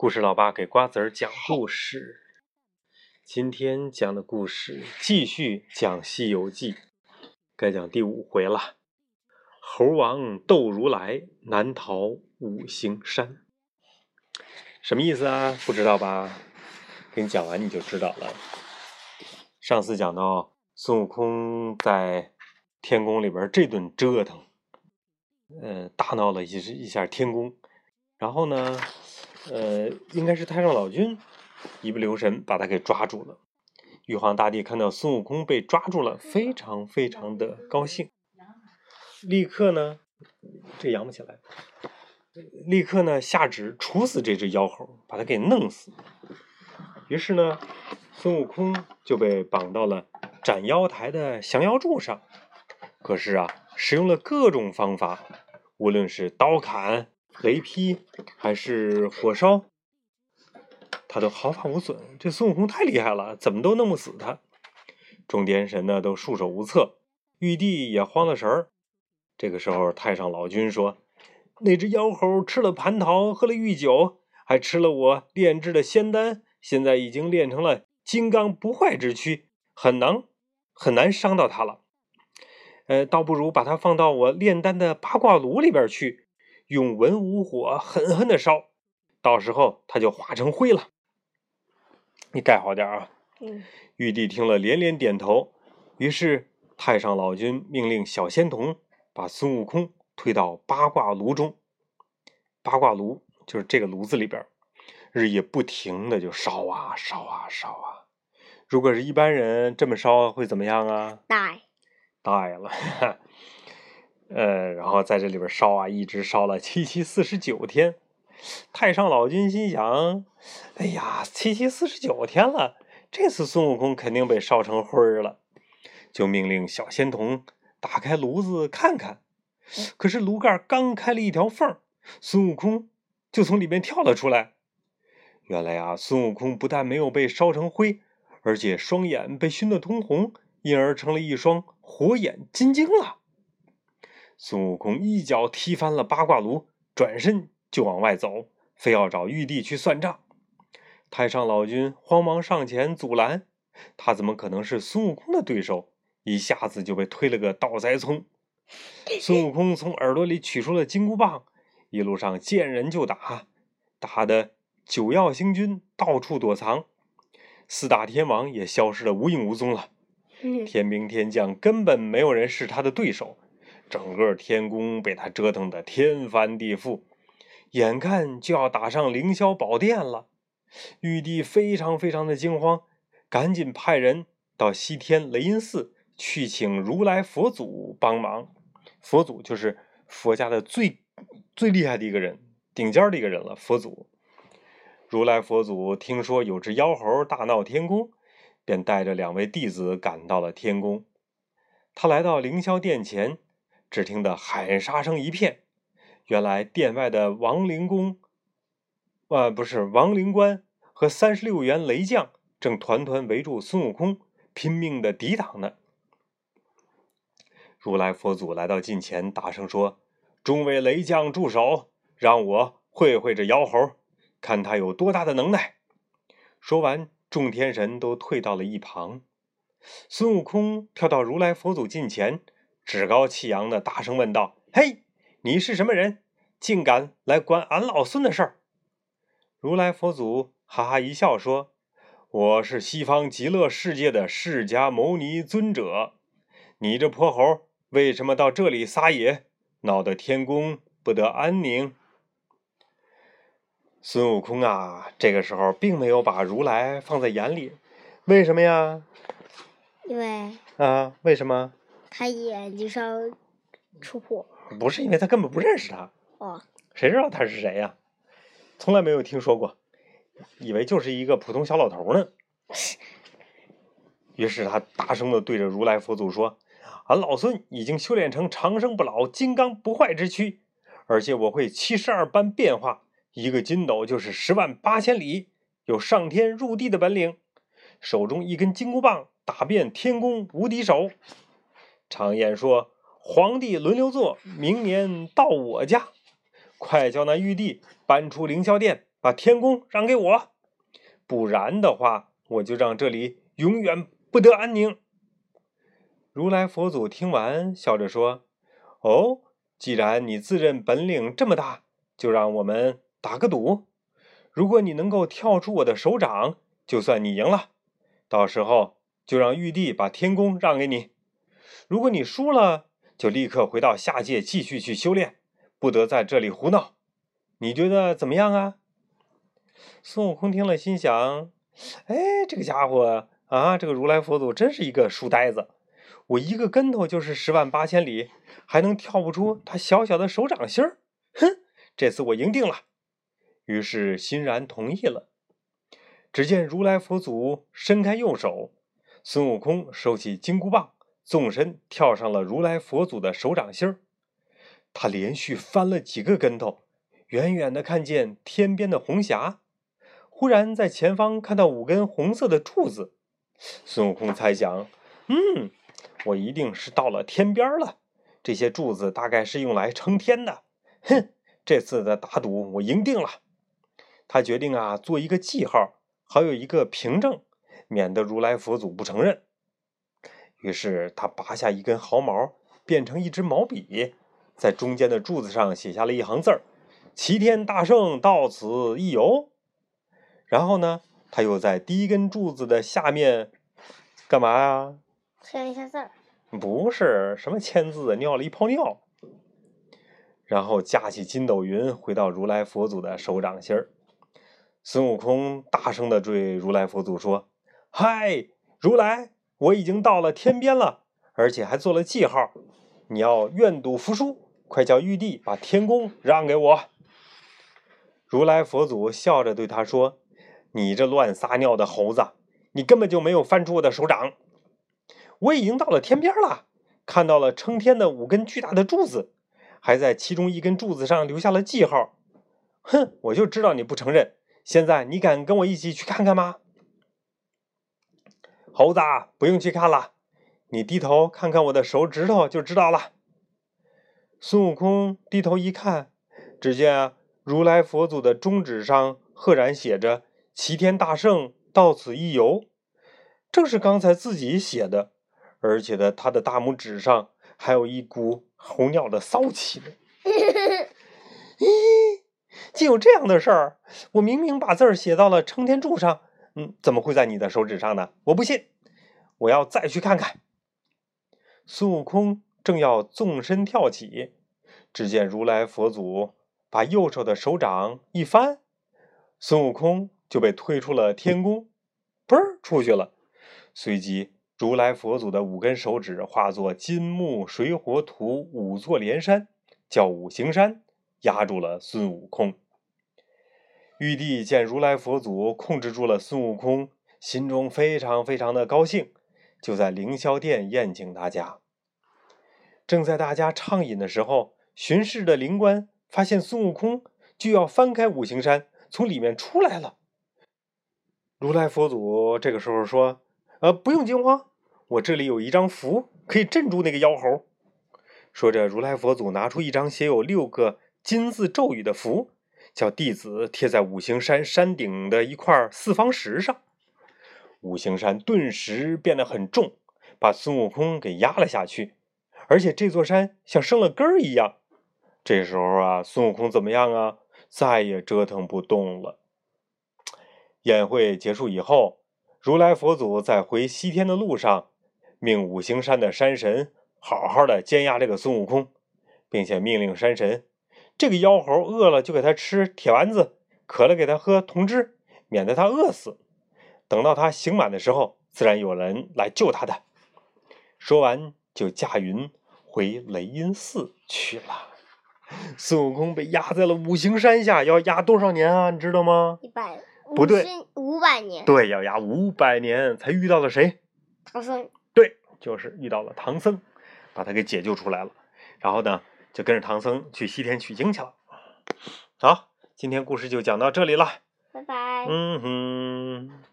故事老爸给瓜子儿讲故事。今天讲的故事继续讲《西游记》，该讲第五回了。猴王斗如来，难逃五行山。什么意思啊？不知道吧？给你讲完你就知道了。上次讲到孙悟空在天宫里边这顿折腾，呃，大闹了一一下天宫，然后呢？呃，应该是太上老君一不留神把他给抓住了。玉皇大帝看到孙悟空被抓住了，非常非常的高兴，立刻呢，这扬不起来，立刻呢下旨处死这只妖猴，把他给弄死。于是呢，孙悟空就被绑到了斩妖台的降妖柱上。可是啊，使用了各种方法，无论是刀砍。雷劈还是火烧，他都毫发无损。这孙悟空太厉害了，怎么都弄不死他。众天神呢都束手无策，玉帝也慌了神儿。这个时候，太上老君说：“那只妖猴吃了蟠桃，喝了玉酒，还吃了我炼制的仙丹，现在已经练成了金刚不坏之躯，很难很难伤到他了。呃，倒不如把它放到我炼丹的八卦炉里边去。”用文武火狠狠的烧，到时候它就化成灰了。你盖好点啊！嗯。玉帝听了连连点头。于是太上老君命令小仙童把孙悟空推到八卦炉中。八卦炉就是这个炉子里边，日夜不停的就烧啊烧啊烧啊。如果是一般人这么烧会怎么样啊？die。die 了。呃，然后在这里边烧啊，一直烧了七七四十九天。太上老君心想：“哎呀，七七四十九天了，这次孙悟空肯定被烧成灰儿了。”就命令小仙童打开炉子看看。可是炉盖刚开了一条缝，孙悟空就从里面跳了出来。原来啊，孙悟空不但没有被烧成灰，而且双眼被熏得通红，因而成了一双火眼金睛了。孙悟空一脚踢翻了八卦炉，转身就往外走，非要找玉帝去算账。太上老君慌忙上前阻拦，他怎么可能是孙悟空的对手？一下子就被推了个倒栽葱。孙悟空从耳朵里取出了金箍棒，一路上见人就打，打的九曜星君到处躲藏，四大天王也消失的无影无踪了。天兵天将根本没有人是他的对手。整个天宫被他折腾的天翻地覆，眼看就要打上凌霄宝殿了。玉帝非常非常的惊慌，赶紧派人到西天雷音寺去请如来佛祖帮忙。佛祖就是佛家的最最厉害的一个人，顶尖的一个人了。佛祖，如来佛祖听说有只妖猴大闹天宫，便带着两位弟子赶到了天宫。他来到凌霄殿前。只听得喊杀声一片，原来殿外的王灵公，啊，不是王灵官和三十六员雷将正团团围住孙悟空，拼命的抵挡呢。如来佛祖来到近前，大声说：“众位雷将住手，让我会会这妖猴，看他有多大的能耐。”说完，众天神都退到了一旁。孙悟空跳到如来佛祖近前。趾高气扬的大声问道：“嘿，你是什么人？竟敢来管俺老孙的事儿？”如来佛祖哈哈一笑说：“我是西方极乐世界的释迦牟尼尊者。你这泼猴，为什么到这里撒野，闹得天宫不得安宁？”孙悟空啊，这个时候并没有把如来放在眼里。为什么呀？因为啊，为什么？他眼睛上出火，不是因为他根本不认识他。哦，谁知道他是谁呀？从来没有听说过，以为就是一个普通小老头呢。于是他大声的对着如来佛祖说：“俺老孙已经修炼成长生不老、金刚不坏之躯，而且我会七十二般变化，一个筋斗就是十万八千里，有上天入地的本领，手中一根金箍棒打遍天宫无敌手。”常言说：“皇帝轮流坐，明年到我家。”快叫那玉帝搬出凌霄殿，把天宫让给我，不然的话，我就让这里永远不得安宁。”如来佛祖听完，笑着说：“哦，既然你自认本领这么大，就让我们打个赌。如果你能够跳出我的手掌，就算你赢了。到时候就让玉帝把天宫让给你。如果你输了，就立刻回到下界继续去修炼，不得在这里胡闹。你觉得怎么样啊？”孙悟空听了，心想：“哎，这个家伙啊，这个如来佛祖真是一个书呆子。”我一个跟头就是十万八千里，还能跳不出他小小的手掌心儿？哼，这次我赢定了。于是欣然同意了。只见如来佛祖伸开右手，孙悟空收起金箍棒，纵身跳上了如来佛祖的手掌心儿。他连续翻了几个跟头，远远的看见天边的红霞，忽然在前方看到五根红色的柱子。孙悟空猜想：嗯。我一定是到了天边了，这些柱子大概是用来撑天的。哼，这次的打赌我赢定了。他决定啊，做一个记号，好有一个凭证，免得如来佛祖不承认。于是他拔下一根毫毛，变成一支毛笔，在中间的柱子上写下了一行字儿：“齐天大圣到此一游。”然后呢，他又在第一根柱子的下面干嘛呀？签一下字儿，不是什么签字，尿了一泡尿。然后架起筋斗云，回到如来佛祖的手掌心儿。孙悟空大声的对如来佛祖说：“嗨，如来，我已经到了天边了，而且还做了记号。你要愿赌服输，快叫玉帝把天宫让给我。”如来佛祖笑着对他说：“你这乱撒尿的猴子，你根本就没有翻出我的手掌。”我已经到了天边了，看到了撑天的五根巨大的柱子，还在其中一根柱子上留下了记号。哼，我就知道你不承认。现在你敢跟我一起去看看吗？猴子，不用去看了，你低头看看我的手指头就知道了。孙悟空低头一看，只见如来佛祖的中指上赫然写着“齐天大圣到此一游”，正是刚才自己写的。而且呢，他的大拇指上还有一股猴尿的骚气呢。咦，竟有这样的事儿！我明明把字儿写到了撑天柱上，嗯，怎么会在你的手指上呢？我不信，我要再去看看。孙悟空正要纵身跳起，只见如来佛祖把右手的手掌一翻，孙悟空就被推出了天宫，嘣出去了，随即。如来佛祖的五根手指化作金木水火土五座连山，叫五行山，压住了孙悟空。玉帝见如来佛祖控制住了孙悟空，心中非常非常的高兴，就在凌霄殿宴请大家。正在大家畅饮的时候，巡视的灵官发现孙悟空就要翻开五行山，从里面出来了。如来佛祖这个时候说：“呃，不用惊慌。”我这里有一张符，可以镇住那个妖猴。说着，如来佛祖拿出一张写有六个金字咒语的符，叫弟子贴在五行山山顶的一块四方石上。五行山顿时变得很重，把孙悟空给压了下去，而且这座山像生了根儿一样。这时候啊，孙悟空怎么样啊？再也折腾不动了。宴会结束以后，如来佛祖在回西天的路上。命五行山的山神好好的监压这个孙悟空，并且命令山神，这个妖猴饿了就给他吃铁丸子，渴了给他喝铜汁，免得他饿死。等到他刑满的时候，自然有人来救他的。说完，就驾云回雷音寺去了。孙悟空被压在了五行山下，要压多少年啊？你知道吗？一百不对，五百年。对，要压五百年才遇到了谁？唐僧。对就是遇到了唐僧，把他给解救出来了，然后呢，就跟着唐僧去西天取经去了。好，今天故事就讲到这里了，拜拜。嗯哼。